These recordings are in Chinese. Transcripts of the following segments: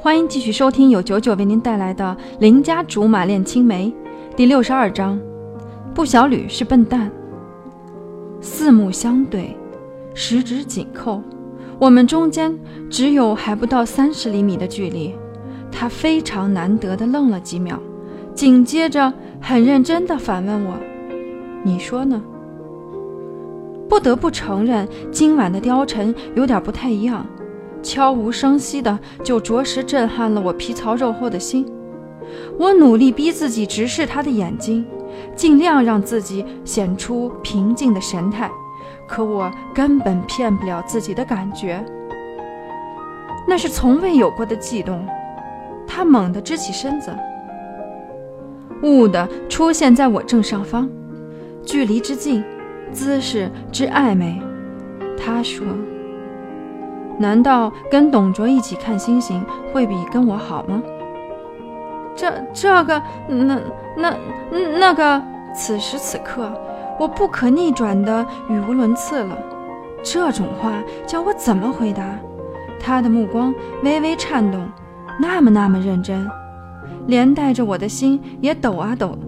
欢迎继续收听由九九为您带来的《邻家竹马恋青梅》第六十二章。不小吕是笨蛋。四目相对，十指紧扣，我们中间只有还不到三十厘米的距离。他非常难得的愣了几秒，紧接着很认真地反问我：“你说呢？”不得不承认，今晚的貂蝉有点不太一样，悄无声息的就着实震撼了我皮糙肉厚的心。我努力逼自己直视他的眼睛，尽量让自己显出平静的神态，可我根本骗不了自己的感觉，那是从未有过的悸动。他猛地直起身子，兀地出现在我正上方，距离之近。姿势之暧昧，他说：“难道跟董卓一起看星星会比跟我好吗？”这、这个、那、那、那个……此时此刻，我不可逆转的语无伦次了。这种话叫我怎么回答？他的目光微微颤动，那么那么认真，连带着我的心也抖啊抖。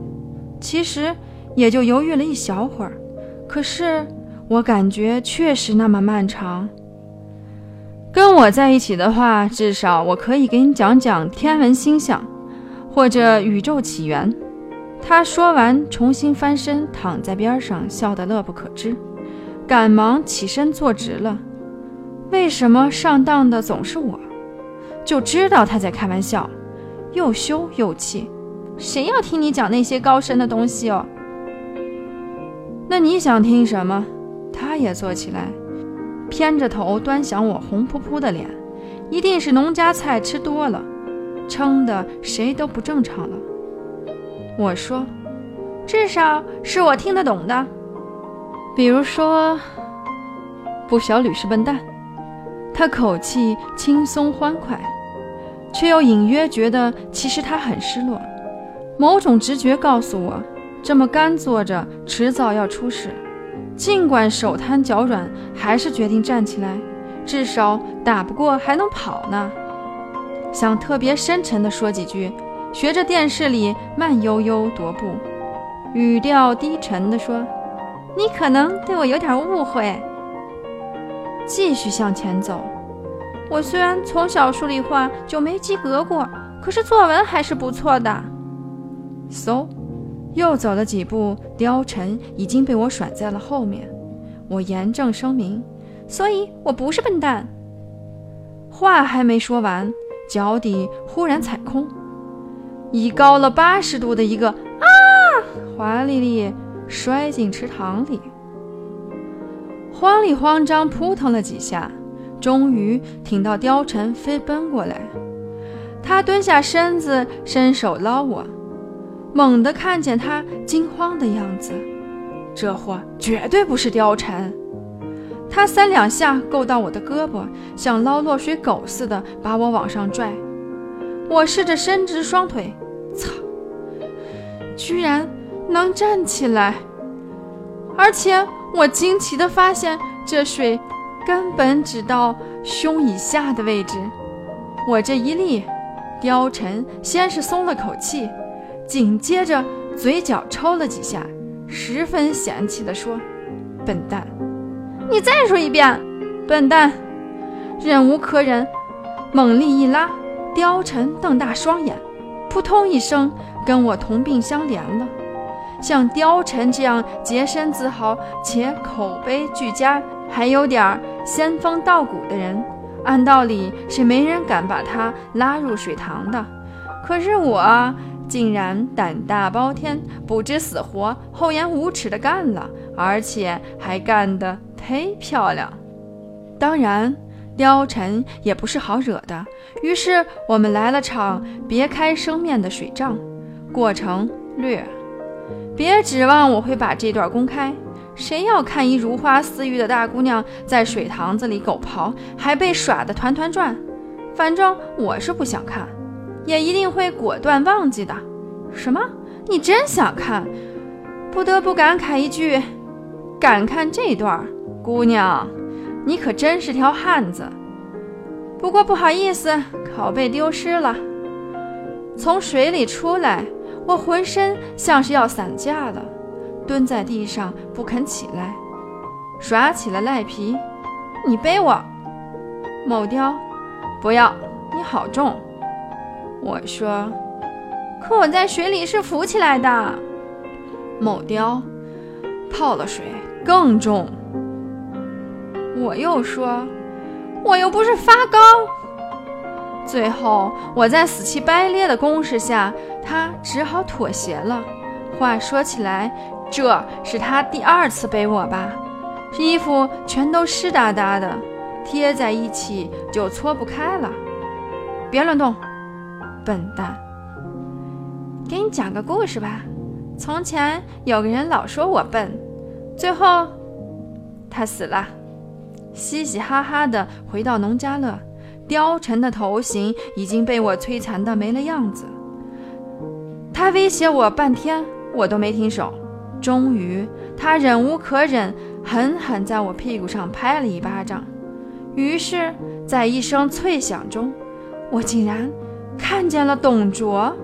其实也就犹豫了一小会儿。可是，我感觉确实那么漫长。跟我在一起的话，至少我可以给你讲讲天文星象，或者宇宙起源。他说完，重新翻身躺在边上，笑得乐不可支，赶忙起身坐直了。为什么上当的总是我？就知道他在开玩笑，又羞又气。谁要听你讲那些高深的东西哦？那你想听什么？他也坐起来，偏着头端详我红扑扑的脸，一定是农家菜吃多了，撑得谁都不正常了。我说，至少是我听得懂的，比如说，不小吕是笨蛋。他口气轻松欢快，却又隐约觉得其实他很失落。某种直觉告诉我。这么干坐着，迟早要出事。尽管手瘫脚软，还是决定站起来，至少打不过还能跑呢。想特别深沉地说几句，学着电视里慢悠悠踱步，语调低沉地说：“你可能对我有点误会。”继续向前走。我虽然从小数理化就没及格过，可是作文还是不错的。So。又走了几步，貂蝉已经被我甩在了后面。我严正声明，所以我不是笨蛋。话还没说完，脚底忽然踩空，以高了八十度的一个啊，华丽丽摔进池塘里，慌里慌张扑腾了几下，终于挺到貂蝉飞奔过来。他蹲下身子，伸手捞我。猛地看见他惊慌的样子，这货绝对不是貂蝉。他三两下够到我的胳膊，像捞落水狗似的把我往上拽。我试着伸直双腿，操，居然能站起来！而且我惊奇地发现，这水根本只到胸以下的位置。我这一立，貂蝉先是松了口气。紧接着，嘴角抽了几下，十分嫌弃地说：“笨蛋，你再说一遍，笨蛋！”忍无可忍，猛力一拉，貂蝉瞪大双眼，扑通一声跟我同病相怜了。像貂蝉这样洁身自好且口碑俱佳，还有点仙风道骨的人，按道理是没人敢把他拉入水塘的。可是我。竟然胆大包天，不知死活，厚颜无耻的干了，而且还干得忒漂亮。当然，貂蝉也不是好惹的。于是我们来了场别开生面的水仗，过程略。别指望我会把这段公开，谁要看一如花似玉的大姑娘在水塘子里狗刨，还被耍得团团转？反正我是不想看。也一定会果断忘记的。什么？你真想看？不得不感慨一句：敢看这段，姑娘，你可真是条汉子。不过不好意思，拷贝丢失了。从水里出来，我浑身像是要散架了，蹲在地上不肯起来，耍起了赖皮。你背我，某雕，不要，你好重。我说，可我在水里是浮起来的。某雕，泡了水更重。我又说，我又不是发糕。最后，我在死乞白咧的攻势下，他只好妥协了。话说起来，这是他第二次背我吧？衣服全都湿哒哒的，贴在一起就搓不开了。别乱动，笨蛋！给你讲个故事吧。从前有个人老说我笨，最后他死了。嘻嘻哈哈的回到农家乐，貂蝉的头型已经被我摧残的没了样子。他威胁我半天，我都没停手。终于，他忍无可忍，狠狠在我屁股上拍了一巴掌。于是，在一声脆响中，我竟然看见了董卓。